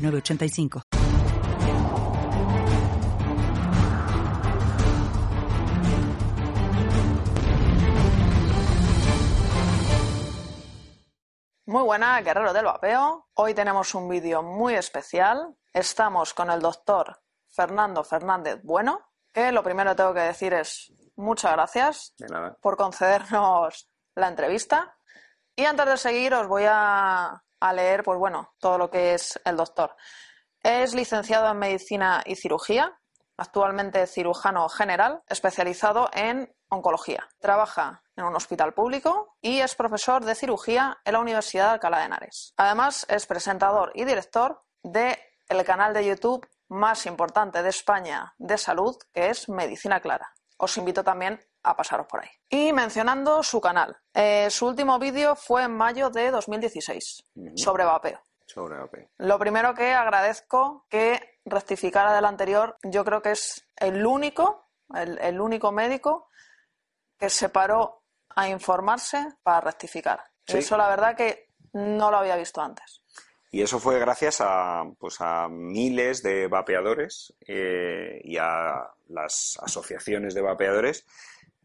985. Muy buena, guerrero del vapeo. Hoy tenemos un vídeo muy especial. Estamos con el doctor Fernando Fernández Bueno, que lo primero que tengo que decir es muchas gracias por concedernos la entrevista. Y antes de seguir os voy a a leer, pues bueno, todo lo que es el doctor. Es licenciado en Medicina y Cirugía, actualmente cirujano general, especializado en oncología. Trabaja en un hospital público y es profesor de cirugía en la Universidad de Alcalá de Henares. Además, es presentador y director del el canal de YouTube más importante de España de salud, que es Medicina Clara. Os invito también a pasaros por ahí. Y mencionando su canal, eh, su último vídeo fue en mayo de 2016 sobre vapeo. Sobre vapeo. Lo primero que agradezco que rectificara del anterior, yo creo que es el único, el, único médico que se paró a informarse para rectificar. Eso la verdad que no lo había visto antes. Y eso fue gracias a, pues a miles de vapeadores eh, y a las asociaciones de vapeadores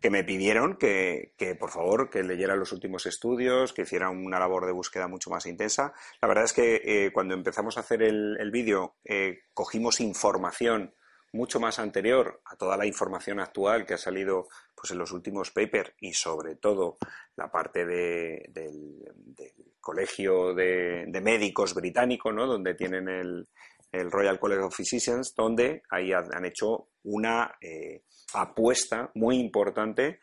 que me pidieron que, por favor, que leyera los últimos estudios, que hiciera una labor de búsqueda mucho más intensa. La verdad es que eh, cuando empezamos a hacer el, vídeo, eh, cogimos información mucho más anterior a toda la información actual que ha salido pues, en los últimos papers y sobre todo la parte del, Colegio de, Médicos británico, ¿no? donde tienen el, Royal College of Physicians, donde ahí han hecho una eh, apuesta muy importante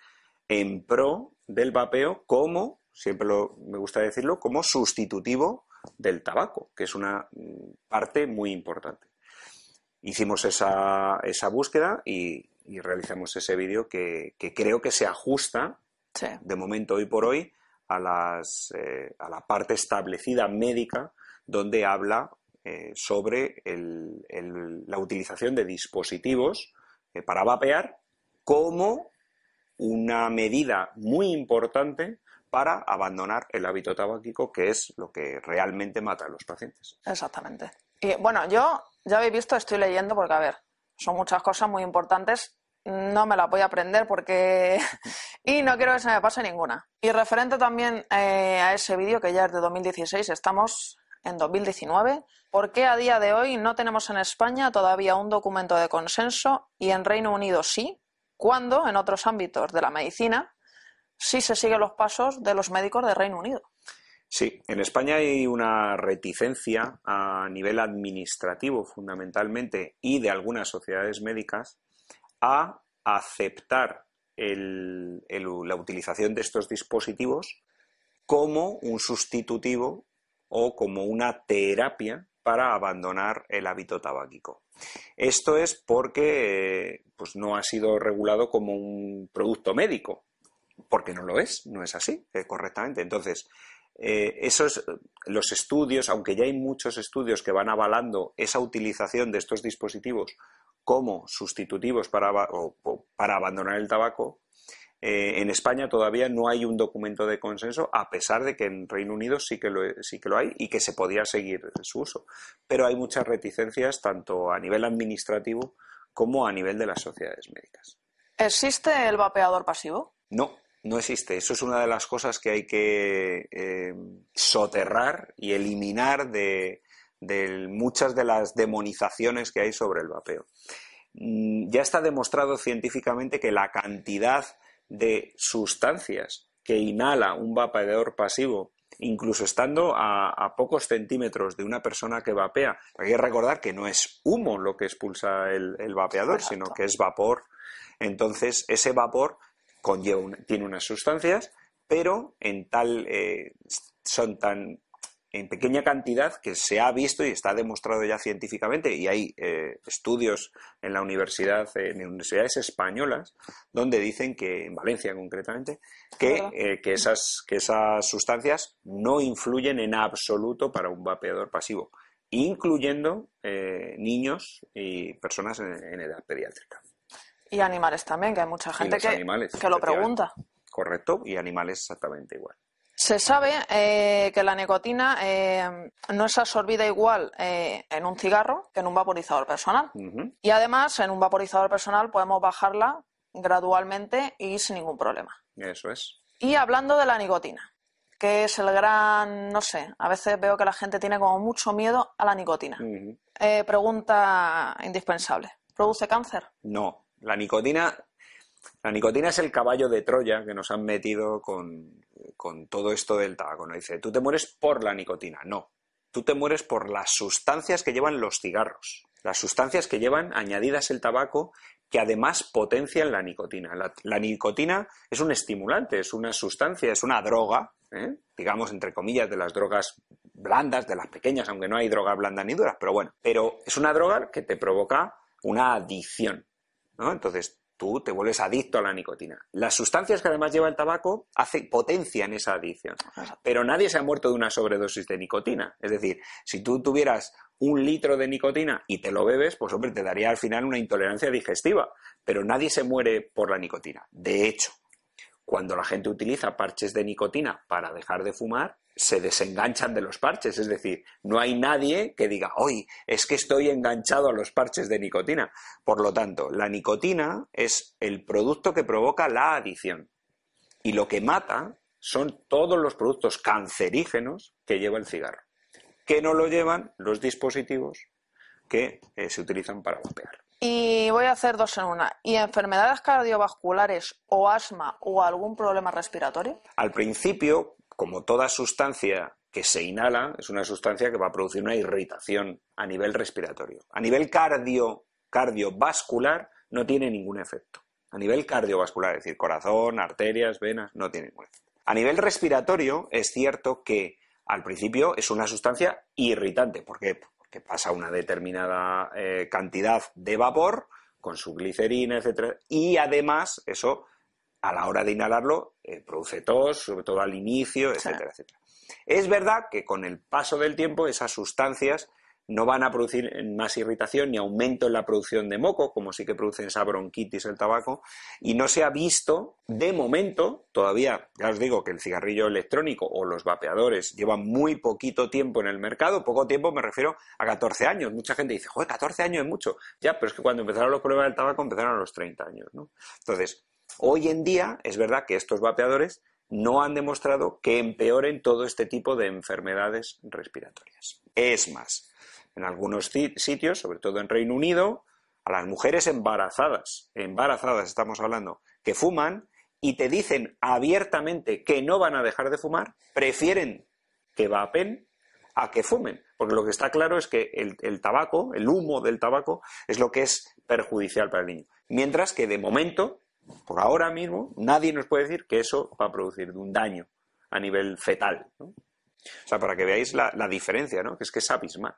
en pro del vapeo como, siempre me gusta decirlo, como sustitutivo del tabaco, que es una mm, parte muy importante. Hicimos esa, esa búsqueda y, realizamos ese vídeo que, creo que se ajusta, de momento hoy por hoy, a, las, eh, a la parte establecida médica donde habla eh, sobre la utilización de dispositivos eh, para vapear como una medida muy importante para abandonar el hábito tabáquico, que es lo que realmente mata a los pacientes. Exactamente. Y bueno, yo ya habéis visto, estoy leyendo porque, a ver, son muchas cosas muy importantes. No me las voy a aprender porque. y no quiero que se me pase ninguna. Y referente también eh, a ese vídeo que ya es de 2016, estamos en 2019, ¿por qué a día de hoy no tenemos en España todavía un documento de consenso y en Reino Unido sí? cuando en otros ámbitos de la medicina sí se siguen los pasos de los médicos de Reino Unido. Sí, en España hay una reticencia a nivel administrativo fundamentalmente y de algunas sociedades médicas a aceptar la utilización de estos dispositivos como un sustitutivo o como una terapia para abandonar el hábito tabáquico. Esto es porque eh, pues no ha sido regulado como un producto médico, porque no lo es, no es así eh, correctamente. Entonces, eh, esos, los estudios, aunque ya hay muchos estudios que van avalando esa utilización de estos dispositivos como sustitutivos para, para abandonar el tabaco, eh, en España todavía no hay un documento de consenso, a pesar de que en Reino Unido sí que, lo, sí que lo hay y que se podía seguir su uso. Pero hay muchas reticencias tanto a nivel administrativo como a nivel de las sociedades médicas. ¿Existe el vapeador pasivo? No, no existe. Eso es una de las cosas que hay que eh, soterrar y eliminar de, de muchas de las demonizaciones que hay sobre el vapeo. Mm, ya está demostrado científicamente que la cantidad de sustancias que inhala un vapeador pasivo, incluso estando a, pocos centímetros de una persona que vapea. Hay que recordar que no es humo lo que expulsa el, vapeador, sino que es vapor. Entonces, ese vapor conlleva tiene unas sustancias, pero en tal, eh, son tan en pequeña cantidad que se ha visto y está demostrado ya científicamente y hay eh, estudios en la universidad en universidades españolas donde dicen que en Valencia concretamente que, eh, que esas que esas sustancias no influyen en absoluto para un vapeador pasivo incluyendo eh, niños y personas en, edad pediátrica. Y animales también que hay mucha gente que, que lo pregunta. Correcto y animales exactamente igual se sabe eh, que la nicotina eh, no es absorbida igual eh, en un cigarro que en un vaporizador personal. Y además, en un vaporizador personal podemos bajarla gradualmente y sin ningún problema. Eso es. Y hablando de la nicotina, que es el gran, no sé, a veces veo que la gente tiene como mucho miedo a la nicotina. pregunta indispensable. ¿Produce cáncer? No. La nicotina la nicotina es el caballo de Troya que nos han metido con, todo esto del tabaco. No dice, tú te mueres por la nicotina. No, tú te mueres por las sustancias que llevan los cigarros. Las sustancias que llevan añadidas el tabaco que además potencian la nicotina. La, nicotina es un estimulante, es una sustancia, es una droga, ¿eh? digamos, entre comillas, de las drogas blandas, de las pequeñas, aunque no hay drogas blandas ni duras, pero bueno, pero es una droga que te provoca una adicción. ¿no? Entonces, tú te vuelves adicto a la nicotina. Las sustancias que además lleva el tabaco hace, potencian esa adicción. Pero nadie se ha muerto de una sobredosis de nicotina. Es decir, si tú tuvieras un litro de nicotina y te lo bebes, pues hombre, te daría al final una intolerancia digestiva. Pero nadie se muere por la nicotina. De hecho, cuando la gente utiliza parches de nicotina para dejar de fumar, se desenganchan de los parches. Es decir, no hay nadie que diga, hoy es que estoy enganchado a los parches de nicotina. Por lo tanto, la nicotina es el producto que provoca la adicción. Y lo que mata son todos los productos cancerígenos que lleva el cigarro, que no lo llevan los dispositivos que eh, se utilizan para vapear. Y voy a hacer dos en una. ¿Y enfermedades cardiovasculares o asma o algún problema respiratorio? Al principio, como toda sustancia que se inhala, es una sustancia que va a producir una irritación a nivel respiratorio. A nivel cardio, cardiovascular no tiene ningún efecto. A nivel cardiovascular, es decir, corazón, arterias, venas, no tiene ningún efecto. A nivel respiratorio, es cierto que al principio es una sustancia irritante. ¿Por qué? Porque pasa una determinada eh, cantidad de vapor con su glicerina, etcétera, y además eso a la hora de inhalarlo eh, produce tos, sobre todo al inicio, etcétera, etcétera. Es verdad que con el paso del tiempo esas sustancias no van a producir más irritación ni aumento en la producción de moco, como sí que producen esa bronquitis el tabaco, y no se ha visto, de momento, todavía, ya os digo que el cigarrillo electrónico o los vapeadores llevan muy poquito tiempo en el mercado, poco tiempo me refiero a 14 años. Mucha gente dice, joder, 14 años es mucho. Ya, pero es que cuando empezaron los problemas del tabaco empezaron a los 30 años, ¿no? Entonces, Hoy en día es verdad que estos vapeadores no han demostrado que empeoren todo este tipo de enfermedades respiratorias. Es más, en algunos sitios, sobre todo en Reino Unido, a las mujeres embarazadas, embarazadas estamos hablando, que fuman y te dicen abiertamente que no van a dejar de fumar, prefieren que vapen a que fumen. Porque lo que está claro es que el, el, tabaco, el humo del tabaco, es lo que es perjudicial para el niño. Mientras que de momento por ahora mismo, nadie nos puede decir que eso va a producir un daño a nivel fetal. O sea, para que veáis la, diferencia, ¿no? Que es que es abismal.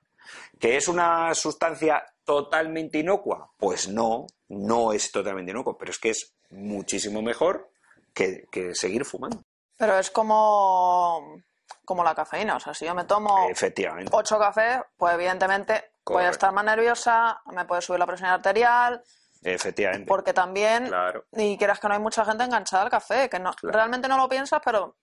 ¿Que es una sustancia totalmente inocua? Pues no, no es totalmente inocua, pero es que es muchísimo mejor que, seguir fumando. Pero es como, como la cafeína, o sea, si yo me tomo Efectivamente. ocho cafés, pues evidentemente voy a estar más nerviosa, me puede subir la presión arterial, Efectivamente. Porque también, y quieras que no hay mucha gente enganchada al café, que no, realmente no lo piensas, pero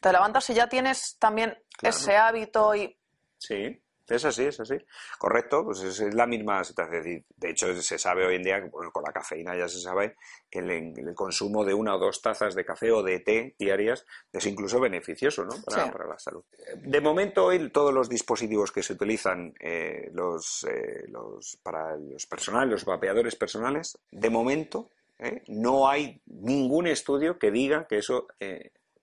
te levantas y ya tienes también ese hábito y... Sí. Es así, es así. Correcto, pues es, la misma situación. De hecho, se sabe hoy en día, bueno, con la cafeína ya se sabe que el, consumo de una o dos tazas de café o de té diarias es incluso beneficioso ¿no? para, la salud. De momento, hoy todos los dispositivos que se utilizan eh, los, eh, los, para los personales, los vapeadores personales, de momento eh, no hay ningún estudio que diga que eso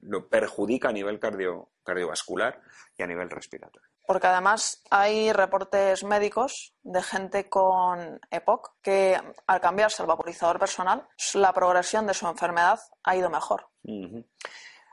lo perjudica a nivel cardio, cardiovascular y a nivel respiratorio. Porque además hay reportes médicos de gente con EPOC que al cambiarse al vaporizador personal, la progresión de su enfermedad ha ido mejor.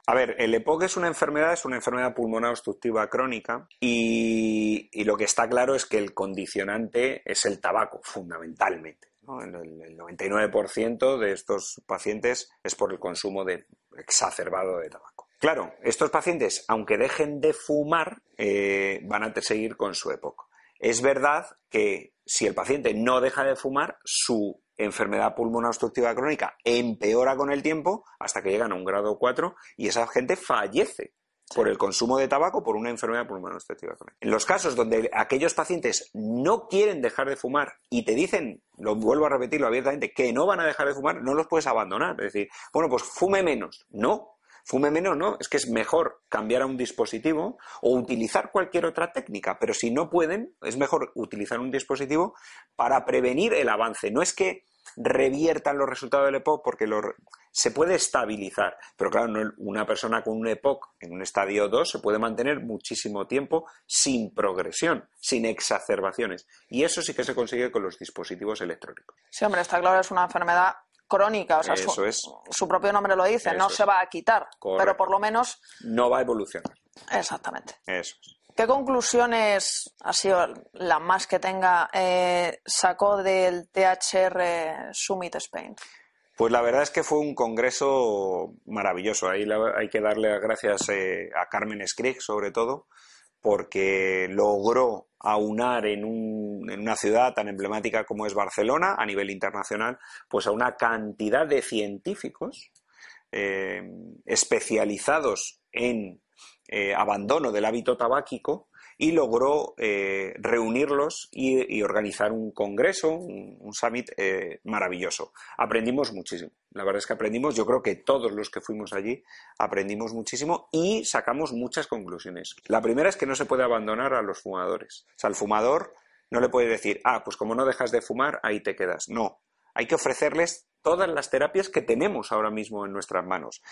A ver, el EPOC es una enfermedad, es una enfermedad pulmonar obstructiva crónica y, y lo que está claro es que el condicionante es el tabaco, fundamentalmente. ¿no? El, el 99% de estos pacientes es por el consumo de, exacerbado de tabaco. Claro, estos pacientes, aunque dejen de fumar, eh, van a seguir con su EPOC. Es verdad que si el paciente no deja de fumar, su enfermedad pulmonar obstructiva crónica empeora con el tiempo hasta que llegan a un grado 4 y esa gente fallece por el consumo de tabaco por una enfermedad pulmonar obstructiva crónica. En los casos donde aquellos pacientes no quieren dejar de fumar y te dicen, lo vuelvo a repetirlo abiertamente, que no van a dejar de fumar, no los puedes abandonar. Es decir, bueno, pues fume menos. No, fume menos, no, es que es mejor cambiar a un dispositivo o utilizar cualquier otra técnica, pero si no pueden, es mejor utilizar un dispositivo para prevenir el avance. No es que reviertan los resultados del EPOC porque lo, se puede estabilizar, pero claro, una persona con un EPOC en un estadio 2 se puede mantener muchísimo tiempo sin progresión, sin exacerbaciones. Y eso sí que se consigue con los dispositivos electrónicos. Sí, hombre, está claro, es una enfermedad crónica, o sea, Eso su, es. su propio nombre lo dice, Eso no es. se va a quitar, Correcto. pero por lo menos, No va a evolucionar. exactamente. Eso es. ¿Qué conclusiones, ha sido la más que tenga, eh, sacó del THR Summit Spain? Pues la verdad es que fue un congreso maravilloso. Ahí la- hay que darle las gracias eh, a Carmen Skrig, sobre todo, porque logró aunar en, un- en una ciudad tan emblemática como es Barcelona, a nivel internacional, pues a una cantidad de científicos eh, especializados en eh, abandono del hábito tabáquico y logró eh, reunirlos y, organizar un congreso, un, summit eh, maravilloso. Aprendimos muchísimo. La verdad es que aprendimos, yo creo que todos los que fuimos allí aprendimos muchísimo y sacamos muchas conclusiones. La primera es que no se puede abandonar a los fumadores. O sea, al fumador no le puede decir, ah, pues como no dejas de fumar, ahí te quedas. No, hay que ofrecerles todas las terapias que tenemos ahora mismo en nuestras manos.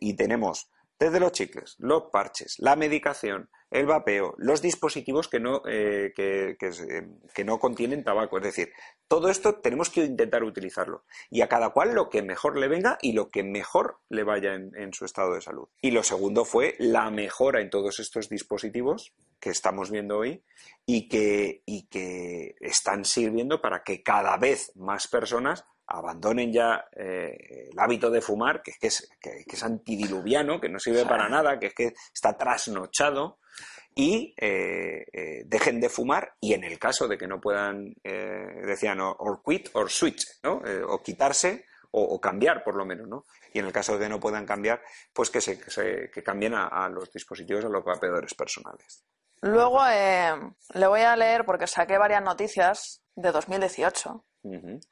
Y tenemos desde los chicles, los parches, la medicación, el vapeo, los dispositivos que no, eh, que, que no contienen tabaco. Es decir, todo esto tenemos que intentar utilizarlo. Y a cada cual lo que mejor le venga y lo que mejor le vaya en, en su estado de salud. Y lo segundo fue la mejora en todos estos dispositivos que estamos viendo hoy y que, y que están sirviendo para que cada vez más personas abandonen ya eh, el hábito de fumar, que es, que es, que- que es antidiluviano, que no sirve para nada, que es que está trasnochado, y eh, eh, dejen de fumar y en el caso de que no puedan, decían, or quit or switch, ¿no? O quitarse o, o cambiar por lo menos, ¿no? Y en el caso de que no puedan cambiar, pues que, se, que, se- que cambien a, a los dispositivos, a los vapeadores personales. Luego le voy a leer, porque saqué varias noticias de 2018,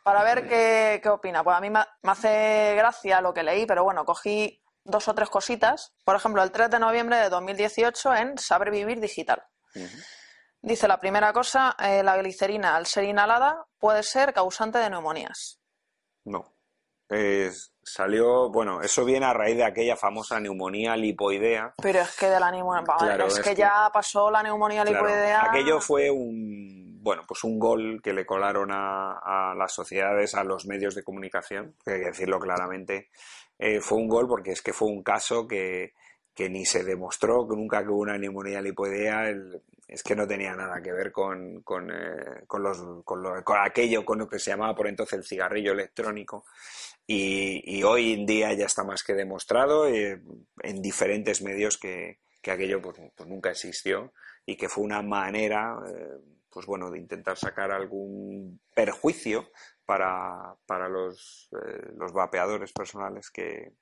Para ver qué, qué opina. Pues a mí me, me hace gracia lo que leí, pero bueno, cogí dos o tres cositas. Por ejemplo, el 3 de noviembre de 2018 en Saber Vivir Digital. Dice la primera cosa, eh, la glicerina al ser inhalada puede ser causante de neumonías. No. Es- salió, bueno, eso viene a raíz de aquella famosa neumonía lipoidea. Pero es que de la neumonía, Claro, es, es que, que- ya pasó la neumonía Claro, lipoidea. aquello fue un, bueno, pues un gol que le colaron a, las sociedades, a los medios de comunicación, hay que decirlo claramente. Eh, fue un gol porque es que fue un caso que, que ni se demostró que nunca hubo una neumonía lipoidea, el- es que no tenía nada que ver con, con, eh, con los, con, lo- con aquello, con lo que se llamaba por entonces el cigarrillo electrónico. Y, y hoy en día ya está más que demostrado eh, en diferentes medios que, que aquello pues, pues nunca existió y que fue una manera eh, pues bueno de intentar sacar algún perjuicio para, para los, eh, los vapeadores personales que,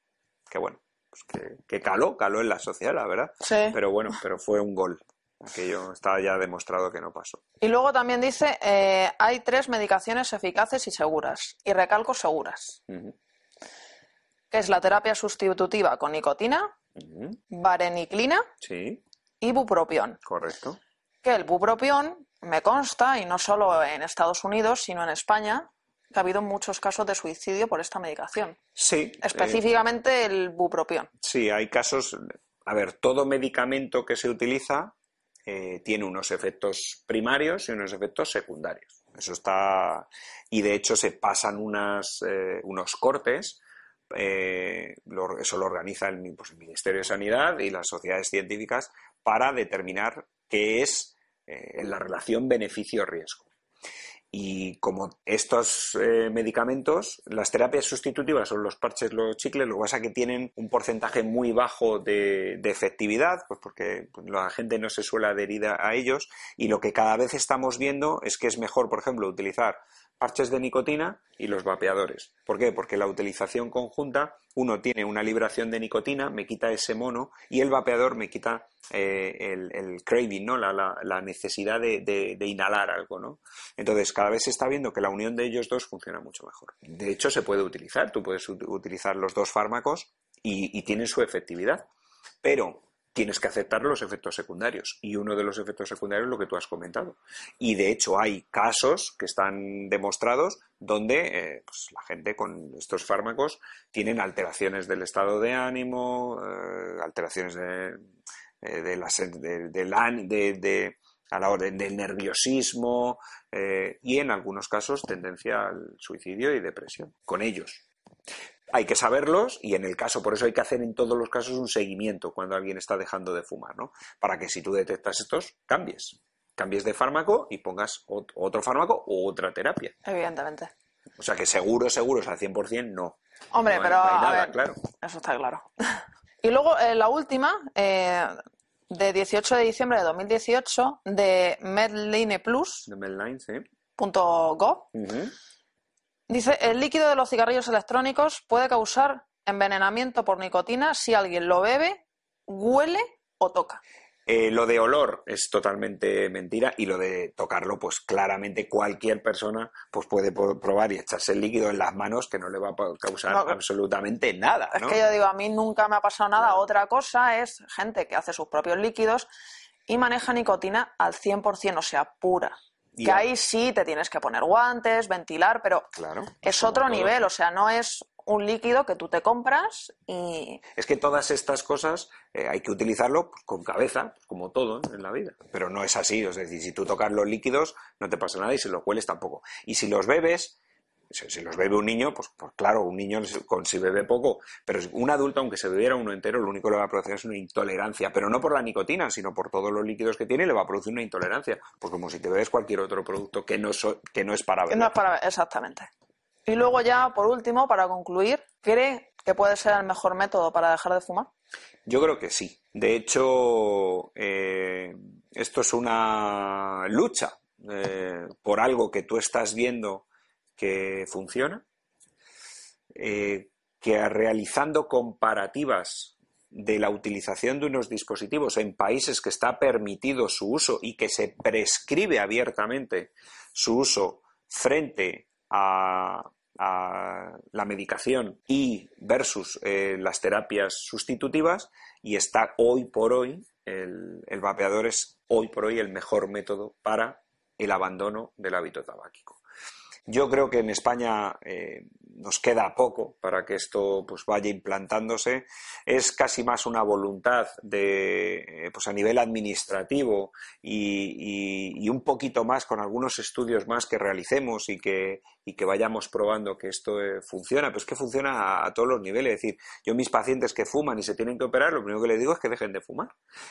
que bueno pues que, que caló, caló en la sociedad, la verdad. Sí. Pero bueno, pero fue un gol. Aquello está ya demostrado que no pasó. Y luego también dice, eh, hay tres medicaciones eficaces y seguras, y recalco seguras, que es la terapia sustitutiva con nicotina, ujú. vareniclina Sí, y bupropión. correcto. Que el bupropión me consta, y no solo en Estados Unidos, sino en España, que ha habido muchos casos de suicidio por esta medicación. Sí. eh, Específicamente el bupropión. Sí, hay casos. A ver, todo medicamento que se utiliza eh, tiene unos efectos primarios y unos efectos secundarios. Eso está. Y de hecho se pasan unas, eh, unos cortes eh, eso lo organiza pues, el, Ministerio de Sanidad y las sociedades científicas para determinar qué es eh, la relación beneficio-riesgo. Y como estos eh, medicamentos, las terapias sustitutivas son los parches, los chicles, lo que pasa es que tienen un porcentaje muy bajo de, efectividad, pues porque pues, la gente no se suele adherir a ellos, y lo que cada vez estamos viendo es que es mejor, por ejemplo, utilizar parches de nicotina y los vapeadores. ¿Por qué? Porque la utilización conjunta, uno tiene una liberación de nicotina, me quita ese mono, y el vapeador me quita eh, el, craving, ¿no? La, necesidad de, inhalar algo, ¿no? Entonces, cada vez se está viendo que la unión de ellos dos funciona mucho mejor. De hecho, se puede utilizar, tú puedes utilizar los dos fármacos y, y tienen su efectividad. Pero tienes que aceptar los efectos secundarios. Y uno de los efectos secundarios es lo que tú has comentado. Y de hecho hay casos que están demostrados donde eh, pues, la gente con estos fármacos tienen alteraciones del estado de ánimo, eh, alteraciones de, eh, de, la, de, a la orden del nerviosismo y en algunos casos tendencia al suicidio y depresión con ellos hay que saberlos y en el caso, por eso hay que hacer en todos los casos un seguimiento cuando alguien está dejando de fumar, ¿no? Para que si tú detectas estos, cambies. Cambies de fármaco y pongas otro fármaco o otra terapia. Evidentemente. O sea que seguro, seguros al 100% no. Hombre, pero claro. eso está claro. y luego eh, la última, eh, de 18 de diciembre de 2018, de Medline Plus. De Medline, sí. Punto go. Dice, el líquido de los cigarrillos electrónicos puede causar envenenamiento por nicotina si alguien lo bebe, huele o toca. Eh, lo de olor es totalmente mentira y lo de tocarlo, pues claramente cualquier persona pues puede probar y echarse el líquido en las manos que no le va a causar absolutamente nada. Es que yo digo, a mí nunca me ha pasado nada. Otra cosa es gente que hace sus propios líquidos y maneja nicotina al 100%, o sea, pura que ahí sí te tienes que poner guantes, ventilar, pero es otro nivel, o sea, no es un líquido que tú te compras y... Es que todas estas cosas eh, hay que utilizarlo con cabeza, como todo en la vida, pero no es así, es decir, si tú tocas los líquidos no te pasa nada y si los hueles tampoco. Y si los bebes, si, los bebe un niño, pues, pues, claro, un niño si bebe poco, pero un adulto, aunque se bebiera uno entero, lo único que le va a producir es una intolerancia, pero no por la nicotina, sino por todos los líquidos que tiene, le va a producir una intolerancia, pues como si te bebes cualquier otro producto que no, que no es para beber. no es para exactamente. Y luego ya, por último, para concluir, ¿cree que puede ser el mejor método para dejar de fumar? Yo creo que sí. De hecho, eh, esto es una lucha eh, por algo que tú estás viendo que funciona, eh, que realizando comparativas de la utilización de unos dispositivos en países que está permitido su uso y que se prescribe abiertamente su uso frente a, la medicación y versus eh, las terapias sustitutivas y está hoy por hoy el, el vapeador es hoy por hoy el mejor método para el abandono del hábito tabáquico. Yo creo que en España eh, nos queda poco para que esto pues vaya implantándose. Es casi más una voluntad de, eh, pues a nivel administrativo y, un poquito más con algunos estudios más que realicemos y que, y que vayamos probando que esto eh, funciona. Pues que funciona a, todos los niveles. Es decir, yo mis pacientes que fuman y se tienen que operar, lo primero que les digo es que dejen de fumar.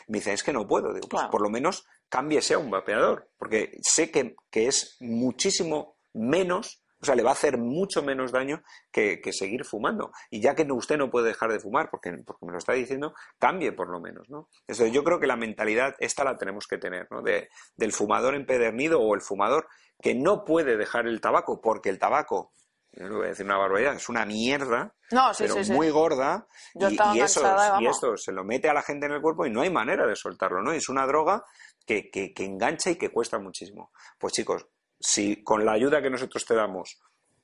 Me dicen, es que no puedo. Digo, pues por lo menos cámbiese a un vapeador, porque sé que, que es muchísimo menos, o sea, le va a hacer mucho menos daño que, seguir fumando. Y ya que usted no puede dejar de fumar, porque, porque me lo está diciendo, cambie por lo menos, ¿no? Entonces, yo creo que la mentalidad esta la tenemos que tener, ¿no? De, del fumador empedernido o el fumador que no puede dejar el tabaco porque el tabaco no voy a decir una barbaridad, es una mierda, pero muy gorda, y, eso, y esto se lo mete a la gente en el cuerpo y no hay manera de soltarlo, ¿no? Es una droga que, que, que engancha y que cuesta muchísimo. Pues chicos, si con la ayuda que nosotros te damos,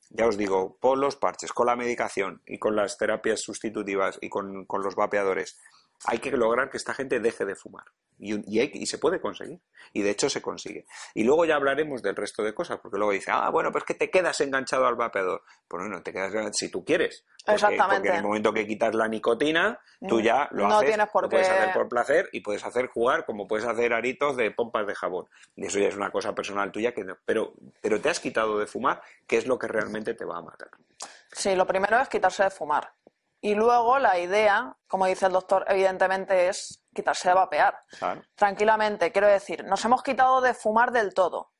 ya os digo, por los parches, con la medicación y con las terapias sustitutivas y con, con los vapeadores, hay que lograr que esta gente deje de fumar. Y, se puede conseguir. Y de hecho se consigue. Y luego ya hablaremos del resto de cosas, porque luego dice, ah, bueno, pues que te quedas enganchado al vapeador. Pues no, te quedas si tú quieres. Exactamente. Porque en el momento que quitas la nicotina, tú ya lo no haces. Tienes por lo puedes hacer por placer y puedes hacer jugar como puedes hacer aritos de pompas de jabón. Y eso ya es una cosa personal tuya que Pero, pero te has quitado de fumar, que es lo que realmente te va a matar. Sí, lo primero es quitarse de fumar. Y luego la idea, como dice el doctor, evidentemente es quitarse de vapear. Claro. Tranquilamente, quiero decir, nos hemos quitado de fumar del todo.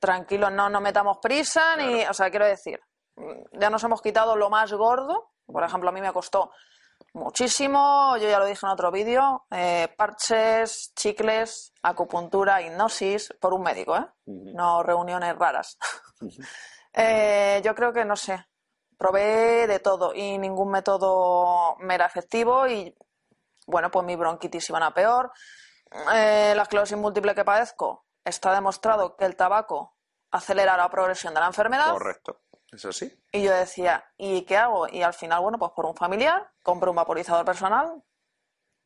Tranquilos, no nos metamos prisa, ni. O sea, quiero decir, ya nos hemos quitado lo más gordo. Por ejemplo, a mí me costó muchísimo, yo ya lo dije en otro vídeo, eh, parches, chicles, acupuntura, hipnosis, por un médico, ¿eh? No reuniones raras. Eh, yo creo que, no sé, probé de todo y ningún método me era efectivo y, bueno, pues mi bronquitis iban a peor. Eh, la esclerosis múltiple que padezco, está demostrado que el tabaco acelera la progresión de la enfermedad. Correcto. Eso sí. Y yo decía, ¿y qué hago? Y al final, bueno, pues por un familiar, compro un vaporizador personal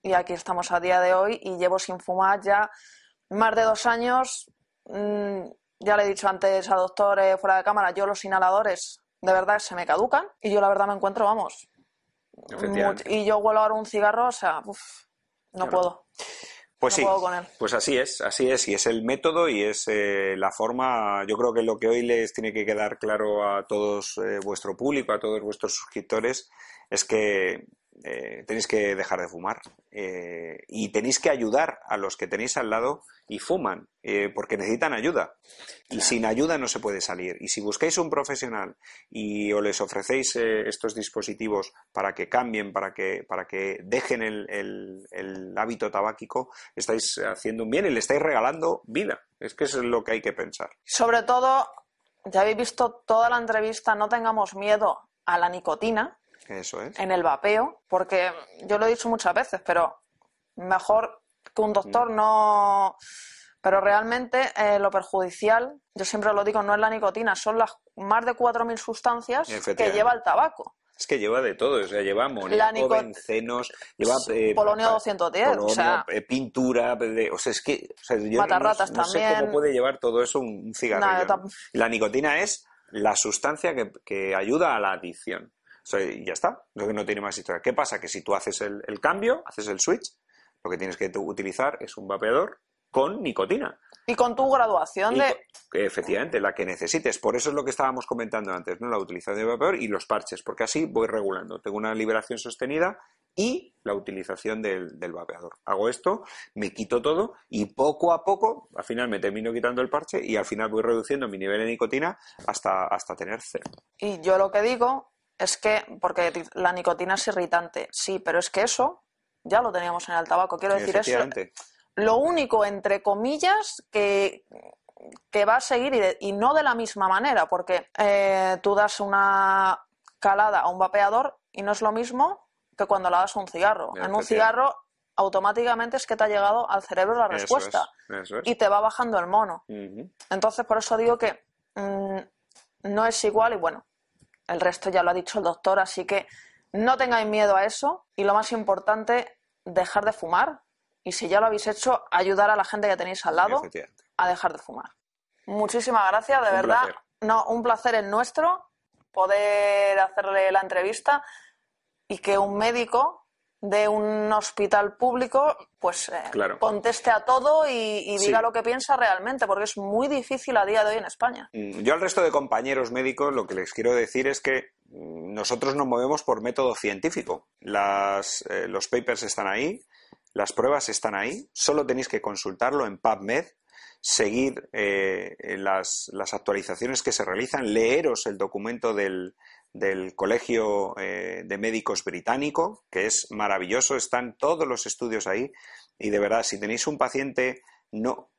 y aquí estamos a día de hoy y llevo sin fumar ya más de dos años. Mm, ya le he dicho antes a doctor eh, fuera de cámara, yo los inhaladores de verdad se me caducan y yo la verdad me encuentro, vamos, y yo vuelo ahora un cigarro, o sea, uf, no Claro. puedo. Pues No sí, puedo con él. pues así es, así es, y es el método y es eh, la forma, yo creo que lo que hoy les tiene que quedar claro a todos eh, vuestro público, a todos vuestros suscriptores, es que eh, tenéis que dejar de fumar eh, y tenéis que ayudar a los que tenéis al lado y fuman, eh, porque necesitan ayuda. Y sin ayuda no se puede salir. Y si buscáis un profesional y o les ofrecéis estos dispositivos para que cambien, para que, para que dejen el, el- el hábito tabáquico, estáis haciendo un bien y le estáis regalando vida. Es que eso es lo que hay que pensar. Sobre todo, ya habéis visto toda la entrevista, no tengamos miedo a la nicotina Eso es. en el vapeo, porque yo lo he dicho muchas veces, pero mejor que un doctor Mm. no... Pero realmente eh, lo perjudicial, yo siempre lo digo, no es la nicotina, son las más de 4.000 sustancias que lleva el tabaco. Es que lleva de todo, o sea, lleva amoníaco, bencenos, lleva eh, Polonio pa- 210, o polonio, sea- eh, pintura, de- o sea, es que o sea, yo no- Matarratas no, sé también. cómo puede llevar todo eso un, cigarrillo. La nicotina es la sustancia que, que ayuda a la adicción. Y ya está, no, no tiene más historia. ¿Qué pasa? Que si tú haces el, el cambio, haces el switch, lo que tienes que utilizar es un vapeador con nicotina. Y con tu graduación Y de... efectivamente, la que necesites. Por eso es lo que estábamos comentando antes, ¿no? La utilización de vapeador y los parches, porque así voy regulando. Tengo una liberación sostenida y la utilización del, del vapeador. Hago esto, me quito todo y poco a poco, al final me termino quitando el parche y al final voy reduciendo mi nivel de nicotina hasta, hasta tener cero. Y yo lo que digo es que, porque la nicotina es irritante, sí, pero es que eso ya lo teníamos en el tabaco. Quiero decir, es Efectivamente. lo único, entre comillas, que, que va a seguir y, de- y no de la misma manera, porque eh, tú das una calada a un vapeador y no es lo mismo que cuando la das a un cigarro. En un cigarro automáticamente es que te ha llegado al cerebro la Eso respuesta es, eso es. y te va bajando el mono. Entonces, por eso digo que mm, no es igual y bueno, el resto ya lo ha dicho el doctor, así que no tengáis miedo a eso y lo más importante, dejar de fumar y si ya lo habéis hecho, ayudar a la gente que tenéis al lado a dejar de fumar. Muchísimas gracias, de Un verdad. placer. No, un placer es nuestro poder hacerle la entrevista y que un médico de un hospital público pues eh, Claro. conteste a todo y, y Sí. diga lo que piensa realmente, porque es muy difícil a día de hoy en España. Mm, Yo al resto de compañeros médicos lo que les quiero decir es que mm, nosotros nos movemos por método científico. Las, eh, los papers están ahí, las pruebas están ahí, solo tenéis que consultarlo en PubMed, seguir eh, las, las actualizaciones que se realizan, leeros el documento del, del Colegio eh, de Médicos Británico, que es maravilloso, están todos los estudios ahí y de verdad, si tenéis un paciente, no,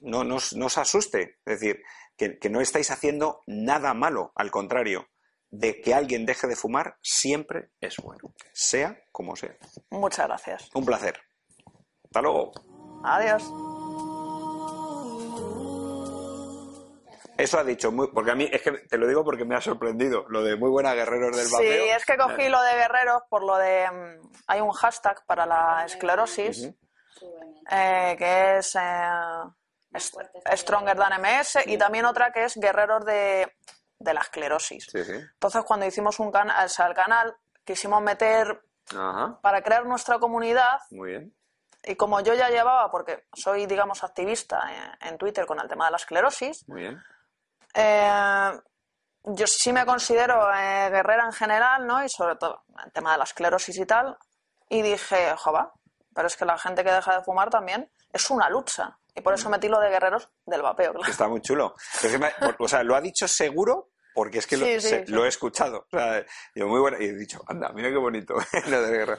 no, no, os- no os asuste, es decir, que, que no estáis haciendo nada malo, al contrario, de que alguien deje de fumar siempre es bueno, sea como sea. Muchas gracias. Un placer. Hasta luego. Adiós. Eso ha dicho, muy, porque a mí, es que te lo digo porque me ha sorprendido, lo de muy buena guerreros del Sí, vapeo. es que cogí lo de guerreros por lo de... mm, Hay un hashtag para la esclerosis eh, que es eh, Stronger Than MS y también otra que es guerreros de, de la esclerosis. Sí, sí. Entonces, cuando hicimos un canal, o sea, el canal, quisimos meter Ajá, para crear nuestra comunidad muy bien. y como yo ya llevaba, porque soy, digamos, activista en, en Twitter con el tema de la esclerosis, Muy bien. Eh, yo sí me considero eh, guerrera en general, ¿no? Y sobre todo el tema de la esclerosis y tal. Y dije, jova, pero es que la gente que deja de fumar también es una lucha. Y por eso metí lo de guerreros del vapeo. Claro. Está muy chulo. o sea, lo ha dicho seguro porque es que lo, Sí, sí, se- sí. lo he escuchado. O sea, yo muy bueno. Y he dicho, anda, mira qué bonito lo de guerra.